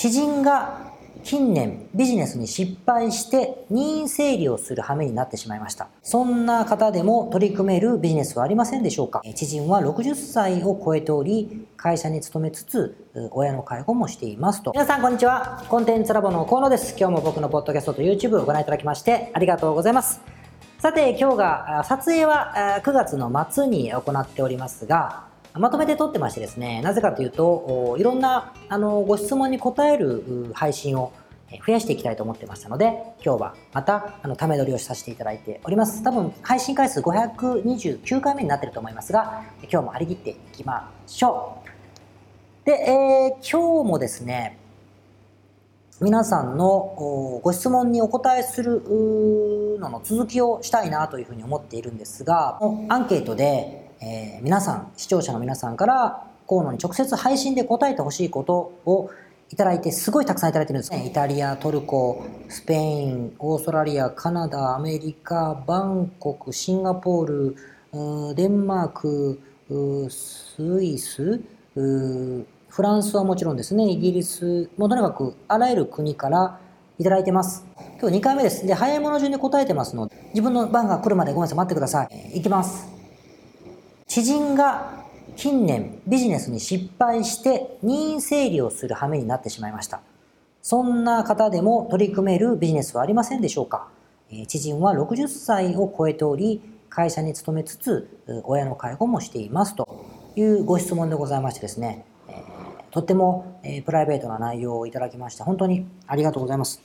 知人が近年ビジネスに失敗して任意整理をする羽目になってしまいました。そんな方でも取り組めるビジネスはありませんでしょうか？知人は60歳を超えており、会社に勤めつつ、親の介護もしていますと。皆さんこんにちは。コンテンツラボの河野です。今日も僕のポッドキャストと YouTube をご覧いただきましてありがとうございます。さて今日が、撮影は9月の末に行っておりますが、まとめて撮ってましてですね、なぜかというと、いろんなあのご質問に答える配信を増やしていきたいと思ってましたので、今日はまたあのため撮りをさせていただいております。多分配信回数529回目になってると思いますが、今日も張り切っていきましょう。で、えー、今日もですね、皆さんのご質問にお答えするのの続きをしたいなというふうに思っているんですが、アンケートでえー、皆さん、視聴者の皆さんから河野に直接配信で答えてほしいことをいただいて、すごいたくさんいただいてるんですね。イタリア、トルコ、スペイン、オーストラリア、カナダ、アメリカ、バンコク、シンガポール、デンマーク、スイス、フランスはもちろんですね、イギリス、もうとにかくあらゆる国からいただいてます。今日2回目です。で、早いもの順に答えてますので、自分の番が来るまでごめんなさい、待ってください。いきます。知人が近年ビジネスに失敗して任意整理をする羽目になってしまいました。そんな方でも取り組めるビジネスはありませんでしょうか？知人は60歳を超えており、会社に勤めつつ、親の介護もしていますというご質問でございましてですね、とってもプライベートな内容をいただきまして、本当にありがとうございます。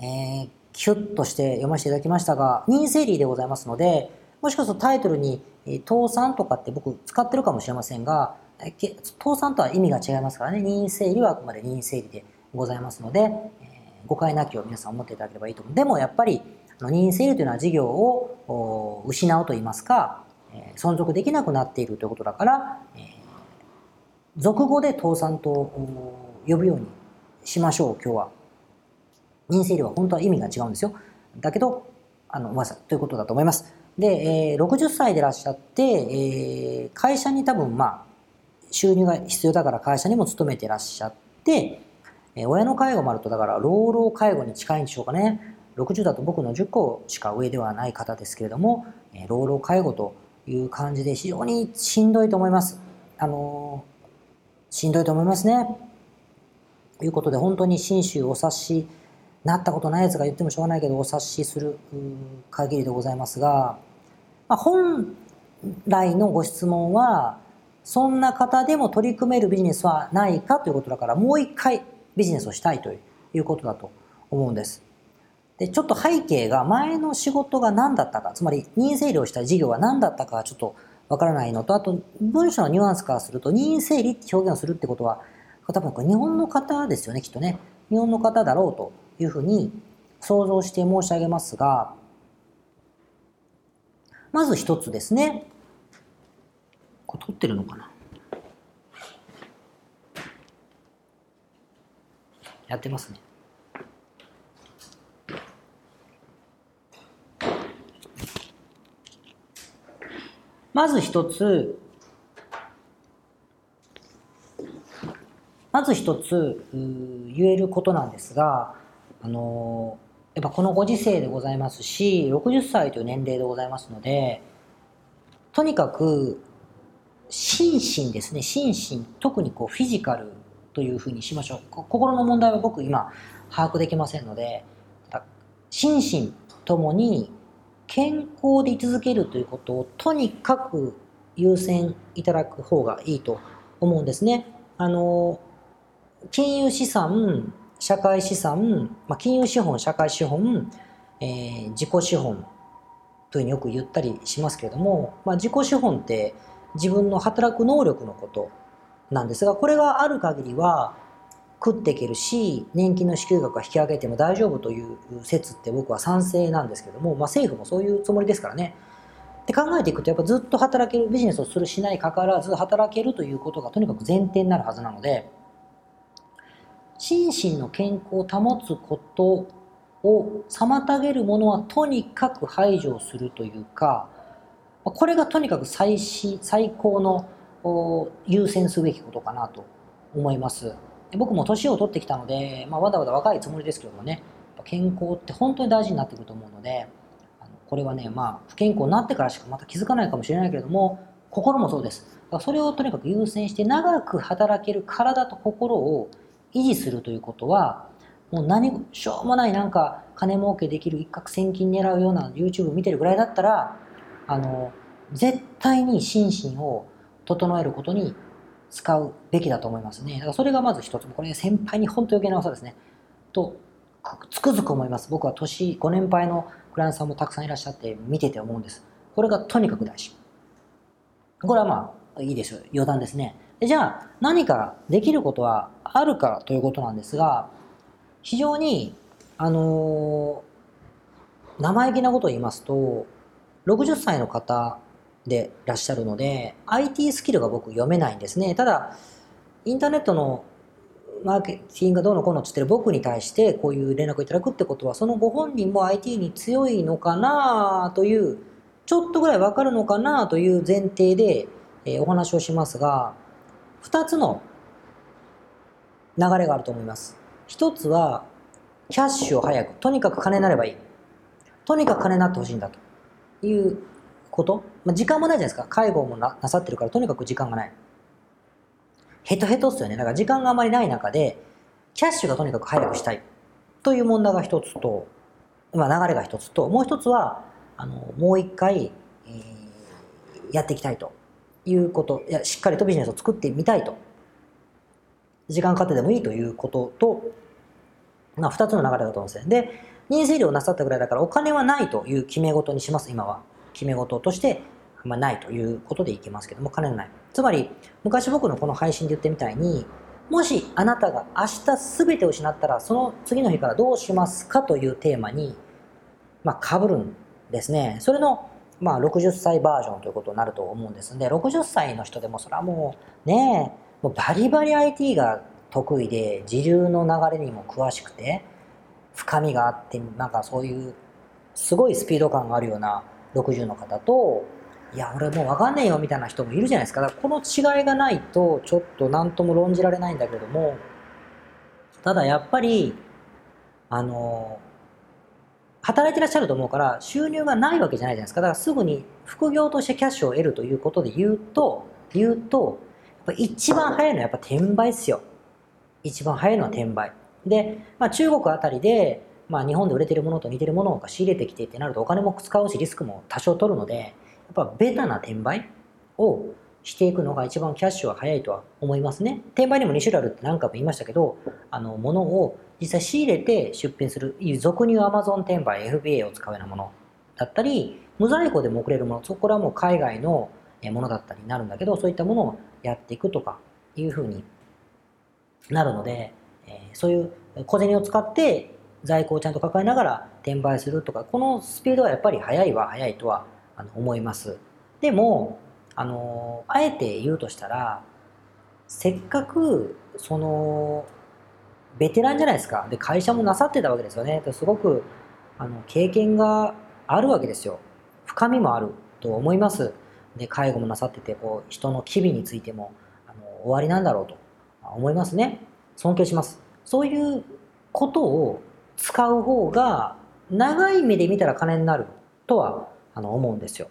えー、キュッとして読ませていただきましたが、任意整理でございますので、もしかするとタイトルに倒産とかって僕使ってるかもしれませんが、倒産とは意味が違いますからね、任意整理はあくまで任意整理でございますので、誤解なきを皆さん思っていただければいいと思う。でもやっぱり、任意整理というのは事業を失うといいますか、存続できなくなっているということだから、俗語で倒産と呼ぶようにしましょう、今日は。任意整理は本当は意味が違うんですよ。だけど、あの、まさということだと思います。で、えー、60歳でいらっしゃって、えー、会社に多分まあ、収入が必要だから会社にも勤めていらっしゃって、えー、親の介護もあると、だから老老介護に近いんでしょうかね。60だと僕の10個しか上ではない方ですけれども、えー、老老介護という感じで非常にしんどいと思います。あのー、しんどいと思いますね。ということで、本当に信州お察しなったことないやつが言ってもしょうがないけどお察しする限りでございますが、まあ、本来のご質問はそんな方でも取り組めるビジネスはないかということだからもう一回ビジネスをしたいということだと思うんです。で、ちょっと背景が前の仕事が何だったか、つまり任意整理をした事業は何だったかはちょっとわからないのと、あと文章のニュアンスからすると任意整理って表現をするってことは、多分これ日本の方ですよね、きっとね。日本の方だろうというふうに想像して申し上げますが、まず一つですね。これ撮ってるのかな？やってますね。まず一つ、まず一つ言えることなんですが、あのやっぱこのご時世でございますし、60歳という年齢でございますので、とにかく、心身ですね、心身、特にこうフィジカルというふうにしましょう。心の問題は僕今把握できませんので、心身ともに健康で居続けるということをとにかく優先いただく方がいいと思うんですね。あの、金融資産、社会資産、まあ、金融資本、社会資本、えー、自己資本というふうによく言ったりしますけれども、まあ、自己資本って自分の働く能力のことなんですが、これがある限りは食っていけるし、年金の支給額は引き上げても大丈夫という説って僕は賛成なんですけども、まあ、政府もそういうつもりですからね。って考えていくと、やっぱずっと働ける、ビジネスをするしないかかわらず働けるということがとにかく前提になるはずなので、心身の健康を保つことを妨げるものはとにかく排除するというか、これがとにかく最最高の優先すべきことかなと思います。僕も年を取ってきたので、まあ、わざわざ若いつもりですけどもね、健康って本当に大事になってくると思うので、これはね、まあ、不健康になってからしかまた気づかないかもしれないけれども、心もそうです。それをとにかく優先して長く働ける体と心を維持するということは、もう何、しょうもないなんか金儲けできる一攫千金狙うような YouTube 見てるぐらいだったら、あの、絶対に心身を整えることに使うべきだと思いますね。だからそれがまず一つ。これ先輩に本当余計な技ですね。と、つくづく思います。僕は年、ご年配のクライアントさんもたくさんいらっしゃって見てて思うんです。これがとにかく大事。これはまあ、いいですよ。余談ですね。じゃあ、何かできることはあるかということなんですが、非常に、あのー、生意気なことを言いますと、60歳の方でいらっしゃるので、IT スキルが僕読めないんですね。ただ、インターネットのマーケティングがどうのこうのって言ってる僕に対してこういう連絡をいただくってことは、そのご本人も IT に強いのかなという、ちょっとぐらいわかるのかなという前提で、えー、お話をしますが、2つの流れがあると思います。一つは、キャッシュを早く、とにかく金になればいい。とにかく金になってほしいんだということ。まあ、時間もないじゃないですか。介護もなさってるから、とにかく時間がない。ヘトヘトっすよね。だから時間があまりない中で、キャッシュがとにかく早くしたい。という問題が一つと、まあ、流れが一つと、もう一つは、あの、もう一回、えー、やっていきたいということ。いや、しっかりとビジネスを作ってみたいと時間かかってでもいいということと、まあ、二つの流れだと思うんですね。で、任意整理をなさったぐらいだからお金はないという決め事にします、今は。決め事として、まあ、ないということでいきますけども、金はない。つまり、昔僕のこの配信で言ってみたいに、もしあなたが明日全て失ったら、その次の日からどうしますかというテーマに、まあ、被るんですね。それの、まあ、60歳バージョンということになると思うんですんで、60歳の人でもそれはもう、ね、もうバリバリ IT が得意で、時流の流れにも詳しくて、深みがあって、なんかそういう、すごいスピード感があるような60の方と、いや、俺もうわかんねえよみたいな人もいるじゃないですか。だからこの違いがないと、ちょっと何とも論じられないんだけども、ただやっぱり、あの、働いてらっしゃると思うから、収入がないわけじゃないじゃないですか。だからすぐに副業としてキャッシュを得るということで言うと、言うとやっ、ぱ一番早いのはやっぱ転売っすよ。一番早いのは転売。で、まあ、中国あたりで、まあ、日本で売れてるものと似てるものを仕入れてきてってなるとお金も使うしリスクも多少取るので、やっぱベタな転売をしていくのが一番キャッシュは早いとは思いますね。転売にも2種類あるって何回も言いましたけど、あの、ものを実際仕入れて出品する、俗に言う Amazon 転売、FBA を使うようなものだったり、無在庫でも送れるもの、そこらもう海外のものだったりになるんだけど、そういったものをやっていくとかいうふうになるので、え、そういう小銭を使って在庫をちゃんと抱えながら転売するとか、このスピードはやっぱり速いは速いとは思います。でも、あの、あえて言うとしたら、せっかく、その、ベテランじゃないですか。で、会社もなさってたわけですよね。すごく、あの、経験があるわけですよ。深みもあると思います。で介護もなさっててこう人の機微についてもあの終わりなんだろうと思いますね尊敬しますそういうことを使う方が長い目で見たら金になるとはあの思うんですよ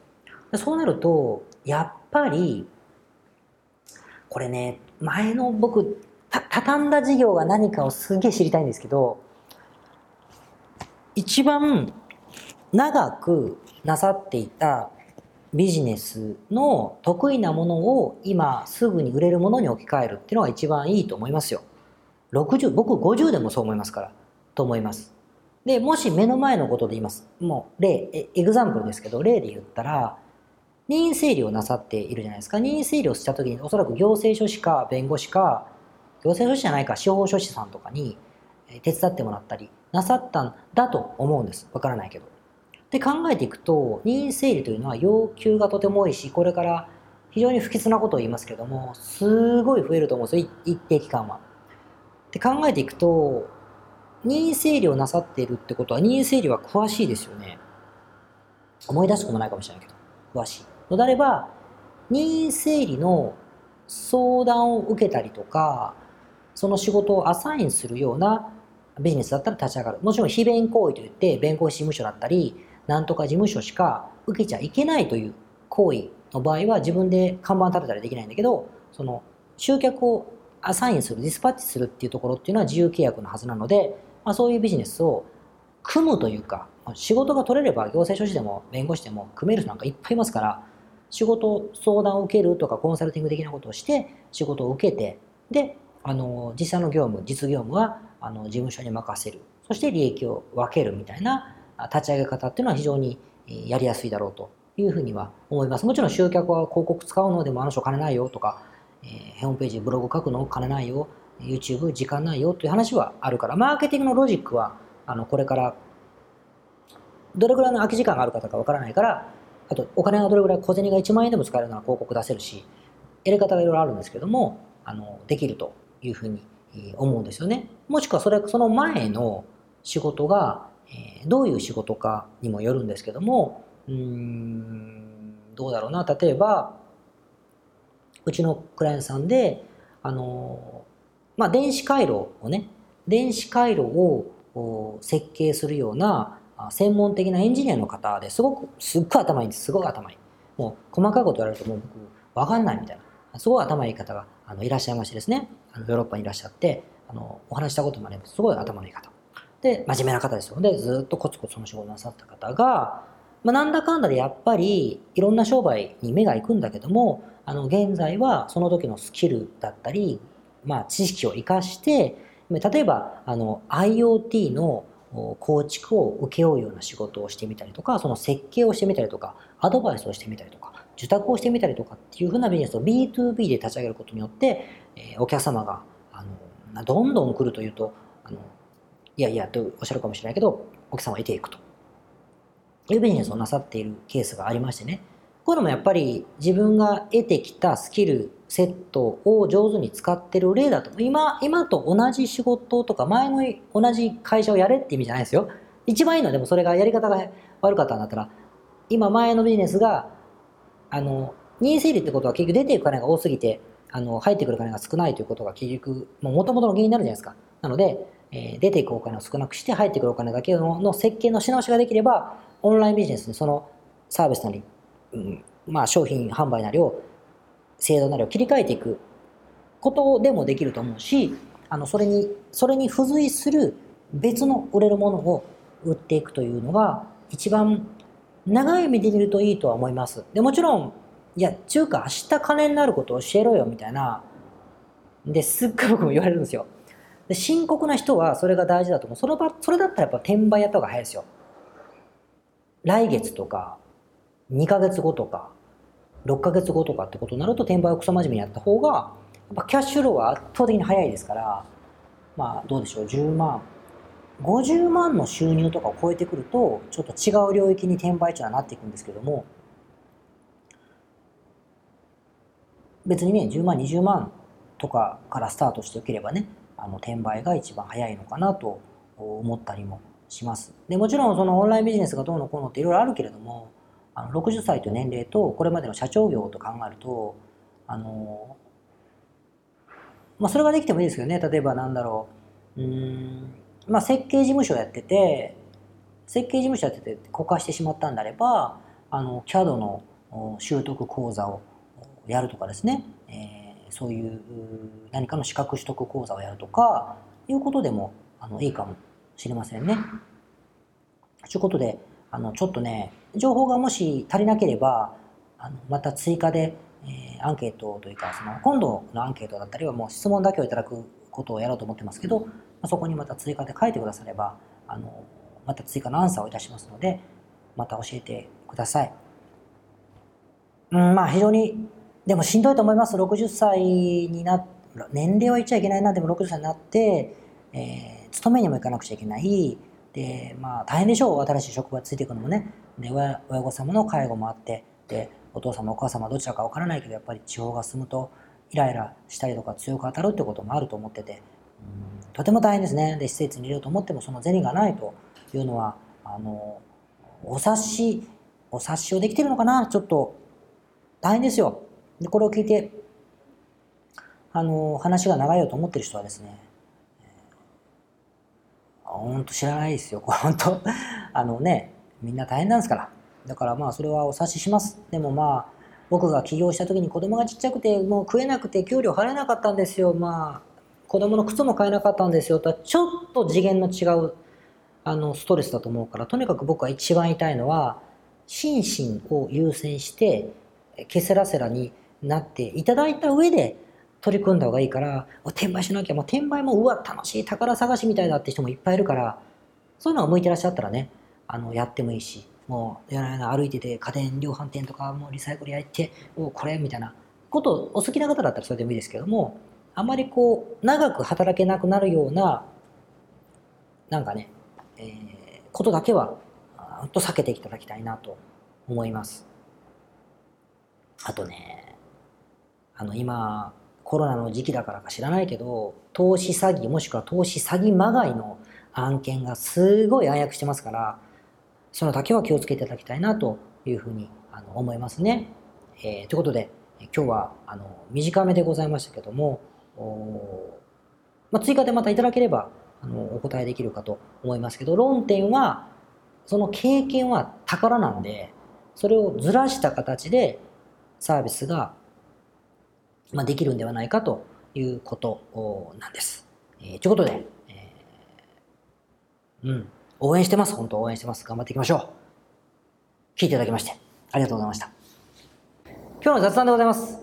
そうなるとやっぱりこれね前の僕た畳んだ事業が何かをすげえ知りたいんですけど一番長くなさっていたビジネスの得意なものを今すぐに売れるものに置き換えるっていうのが一番いいと思いますよ。60、僕50でもそう思いますから、と思います。で、もし目の前のことで言います。もう、例、エグザンプルですけど、例で言ったら、任意整理をなさっているじゃないですか。任意整理をしたときに、おそらく行政書士か弁護士か、行政書士じゃないか司法書士さんとかに手伝ってもらったりなさったんだと思うんです。わからないけど。で考えていくと、任意整理というのは要求がとても多いし、これから非常に不吉なことを言いますけども、すごい増えると思うんですよ、一定期間は。で考えていくと、任意整理をなさっているってことは、任意整理は詳しいですよね。思い出すこともないかもしれないけど、詳しい。のであれば、任意整理の相談を受けたりとか、その仕事をアサインするようなビジネスだったら立ち上がる。もちろん非弁行為といって弁護士事務所だったり、なんとか事務所しか受けちゃいけないという行為の場合は自分で看板立てたりできないんだけど、その集客をアサインする、ディスパッチするっていうところっていうのは自由契約のはずなので、まあ、そういうビジネスを組むというか、仕事が取れれば行政書士でも弁護士でも組める人なんかいっぱいいますから、仕事、相談を受けるとかコンサルティング的なことをして仕事を受けて、で、あの、実際の業務、実業務はあの事務所に任せる。そして利益を分けるみたいな立ち上げ方っていうのは非常にやりやすいだろうというふうには思います。もちろん集客は広告使うのでもあの人金ないよとか、えー、ホームページ、ブログ書くの金ないよ、YouTube 時間ないよという話はあるから、マーケティングのロジックはあのこれからどれぐらいの空き時間がある方かわからないから、あとお金がどれぐらい小銭が1万円でも使えるような広告出せるし、やり方がいろいろあるんですけども、あのできるというふうに思うんですよね。もしくはそれその前の仕事が、え、どういう仕事かにもよるんですけども、うん、どうだろうな。例えば、うちのクライアントさんで、あの、まあ、電子回路をね、電子回路を設計するような専門的なエンジニアの方ですごく、すっごい頭いいんです。すごい頭いい。もう細かいこと言われるともう僕わかんないみたいな。すごい頭いい方があのいらっしゃいましてですね、あのヨーロッパにいらっしゃって、あのお話したこともあります。すごい頭のいい方。で、真面目な方ですよ。で、ずっとコツコツその仕事なさった方が、まあ、なんだかんだでやっぱりいろんな商売に目が行くんだけども、あの現在はその時のスキルだったり、まあ、知識を生かして、例えばあの IoT の構築を請け負うような仕事をしてみたりとか、その設計をしてみたりとか、アドバイスをしてみたりとか、受託をしてみたりとかっていうふうなビジネスを B2B で立ち上げることによって、えー、お客様があのどんどん来るというとあの、いやいやとおっしゃるかもしれないけど、お客様を得ていくというビジネスをなさっているケースがありましてね、こういうのもやっぱり自分が得てきたスキル、セットを上手に使ってる例だと。今、今と同じ仕事とか前の同じ会社をやれって意味じゃないですよ。一番いいのはでもそれがやり方が悪かったんだったら、今前のビジネスが、あの、任意整理ってことは結局出ていく金が多すぎて、あの、入ってくる金が少ないということが結局、もともとの原因になるじゃないですか。なので、えー、出ていくお金を少なくして入ってくるお金だけの設計のし直しができれば、オンラインビジネスにそのサービスなりうん、まあ商品販売なりを、制度なりを切り替えていくことでもできると思うし、あの、それに、それに付随する別の売れるものを売っていくというのが一番長い目で見るといいとは思います。で、もちろん、いや、中華明日金になることを教えろよみたいな、で、すっごい僕も言われるんですよ。で、深刻な人はそれが大事だと思う。その場、それだったらやっぱ転売やった方が早いですよ。来月とか、2ヶ月後とか、6ヶ月後とかってことになると、転売をクソ真面目にやった方が、やっぱキャッシュローは圧倒的に早いですから、まあどうでしょう、10万、50万の収入とかを超えてくると、ちょっと違う領域に転売っていうのはなっていくんですけども、別にね、10万、20万とかからスタートしておければね、あの転売が一番早いのかなと思ったりもします。でもちろんそのオンラインビジネスがどうのこうのっていろいろあるけれども、あの60歳という年齢とこれまでの社長業と考えるとあのまあそれができてもいいですけどね。例えばなんだろう。うん。まあ設計事務所やってて設計事務所やってて枯渇してしまったんであればあの CAD の習得講座をやるとかですね、えー、そういう何かの資格取得講座をやるとかいうことでもあのいいかもしれませんね。ということであのちょっとね情報がもし足りなければ、あのまた追加で、えー、アンケートというか、その今度のアンケートだったりはもう質問だけをいただくことをやろうと思ってますけど、ま、そこにまた追加で書いてくだされば、あのまた追加のアンサーをいたしますので、また教えてください。うん、まあ非常に、でもしんどいと思います。60歳にな年齢は言っちゃいけないな、でも60歳になって、えー、勤めにも行かなくちゃいけない。で、まあ大変でしょう。新しい職場ついていくのもね。で親親御様の介護もあってでお父様お母様どちらかわからないけどやっぱり地方が住むとイライラしたりとか強く当たるってこともあると思っててうんとても大変ですねで施設に入れようと思ってもその銭がないというのはあのお察しお察しをできてるのかな？ちょっと大変ですよでこれを聞いてあの、話が長いよと思ってる人はですね、本当知らないですよ。本当あのね、みんな大変なんですから。だからまあそれはお察しします。でもまあ僕が起業した時に子供がちっちゃくてもう食えなくて給料払えなかったんですよ。まあ子供の靴も買えなかったんですよ。とはちょっと次元の違うあのストレスだと思うからとにかく僕は一番言いのは心身を優先してケセラセラになっていただいた上で取り組んだ方がいいから転売しなきゃもう転売もうわ楽しい宝探しみたいだって人もいっぱいいるからそういうのが向いてらっしゃったらねあのやってもいいしもうやらな歩いてて家電量販店とかもうリサイクルやっておこれみたいなことお好きな方だったらそれでもいいですけどもあまりこう長く働けなくなるようななんかね、えー、ことだけはと避けていただきたいなと思いますあとねあの今コロナの時期だからか知らないけど、投資詐欺もしくは投資詐欺まがいの案件がすごい暗躍してますから、そのだけは気をつけていただきたいなというふうにあの思いますね。えー、ということで、今日はあの短めでございましたけども、まあ、追加でまたいただければあのお答えできるかと思いますけど、論点は、その経験は宝なんで、それをずらした形でサービスがまあ、できるんではないかということなんです。えー、ということで、えー、うん、応援してます。本当応援してます。頑張っていきましょう。聞いていただきまして、ありがとうございました。今日の雑談でございます。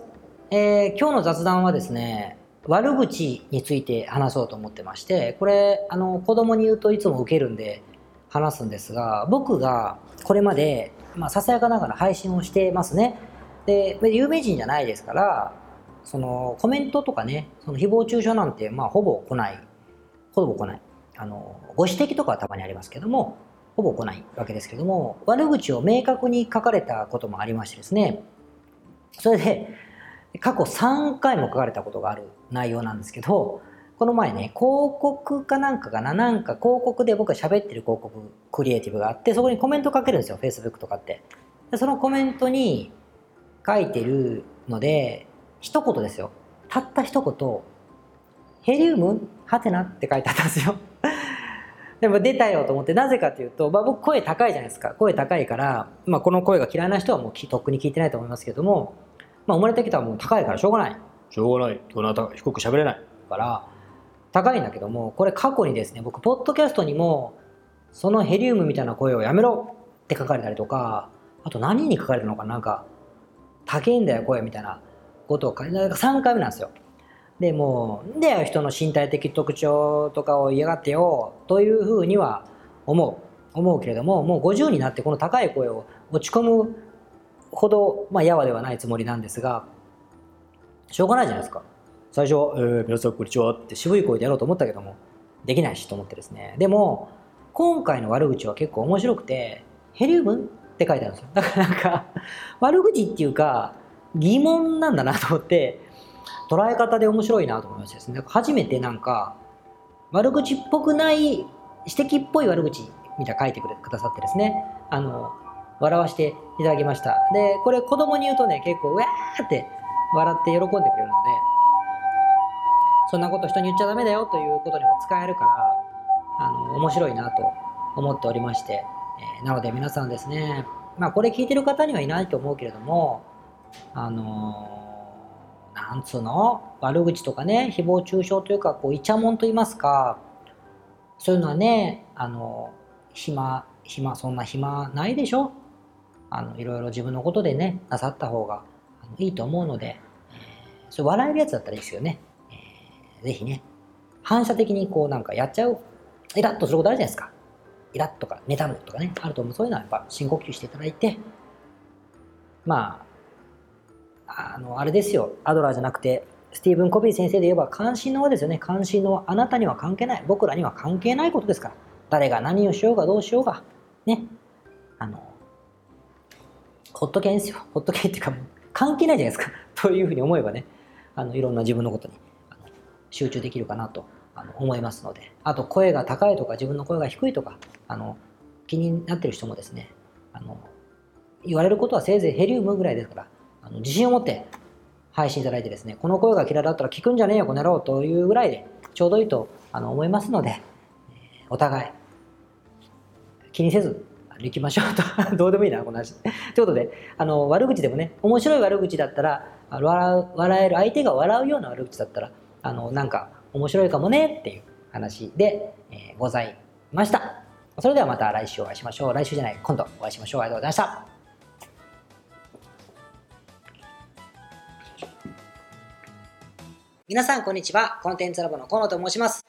えー、今日の雑談はですね、悪口について話そうと思ってまして、これ、あの、子供に言うといつも受けるんで話すんですが、僕がこれまで、まあ、ささやかながら配信をしてますね。で、有名人じゃないですから、そのコメントとかね、その誹謗中傷なんて、まあ、ほぼ来ない。ほぼ来ない。あの、ご指摘とかはたまにありますけども、ほぼ来ないわけですけども、悪口を明確に書かれたこともありましてですね、それで、過去3回も書かれたことがある内容なんですけど、この前ね、広告かなんかかな、なんか広告で僕が喋ってる広告クリエイティブがあって、そこにコメント書けるんですよ、Facebook とかって。でそのコメントに書いてるので、一言ですよ。たった一言、ヘリウム？はてなって書いてあったんですよ。でも出たよと思って、なぜかというと、まあ、僕声高いじゃないですか。声高いから、まあ、この声が嫌いな人はもうとっくに聞いてないと思いますけども、まあ、生まれてきたらもう高いからしょうがない。しょうがない。どなた低く喋れない。から、高いんだけども、これ過去にですね、僕、ポッドキャストにも、そのヘリウムみたいな声をやめろって書かれたりとか、あと何に書かれたのかなんか、高いんだよ声みたいなことを書いて、3回目なんですよ。で、もう、んだよ、人の身体的特徴とかを嫌がってよ、というふうには思う。思うけれども、もう50になってこの高い声を落ち込むほど、まあ、やわではないつもりなんですが、しょうがないじゃないですか。最初、えー、皆さんこんにちはって渋い声でやろうと思ったけども、できないしと思ってですね。でも、今回の悪口は結構面白くて、ヘリウムって書いてあるんですよ。だからなんか、悪口っていうか、疑問なんだなと思って、捉え方で面白いなと思いましたですね。初めてなんか、悪口っぽくない、指摘っぽい悪口みたいな書いてくださってですね、あの、笑わせていただきました。で、これ子供に言うとね、結構、うわーって笑って喜んでくれるので、そんなこと人に言っちゃダメだよということにも使えるから、あの、面白いなと思っておりまして、えー、なので皆さんですね、まあこれ聞いてる方にはいないと思うけれども、あのー、なんつうの？悪口とかね、誹謗中傷というか、こう、イチャモンと言いますか、そういうのはね、あのー、暇、暇、そんな暇ないでしょ？あの、いろいろ自分のことでね、なさった方がいいと思うので、えー、それ笑えるやつだったらいいですよね。えー、ぜひね、反射的にこうなんかやっちゃう、イラッとすることあるじゃないですか。イラッとか、妬むとかね、あると思う。そういうのはやっぱ深呼吸していただいて、まあ、あの、あれですよ、アドラーじゃなくて、スティーブン・コビー先生で言えば関心の輪ですよね。関心のあなたには関係ない。僕らには関係ないことですから。誰が何をしようがどうしようが。ね。あの、ほっとけんすよ。ほっとけっていうか、関係ないじゃないですか。というふうに思えばね、あの、いろんな自分のことに集中できるかなと思いますので。あと、声が高いとか、自分の声が低いとか、あの、気になってる人もですね、あの、言われることはせいぜいヘリウムぐらいですから、あの自信を持って配信いただいてですね、この声が嫌いだったら聞くんじゃねえよ、この野郎というぐらいでちょうどいいとあの思いますので、お互い気にせず行きましょうと どうでもいいな、この話。ということで、あの悪口でもね、面白い悪口だったら、笑う笑える、相手が笑うような悪口だったら、あのなんか面白いかもねっていう話で、えー、ございました。それではまた来週お会いしましょう。来週じゃない、今度お会いしましょう。ありがとうございました。皆さん、こんにちは。コンテンツラボの河野と申します。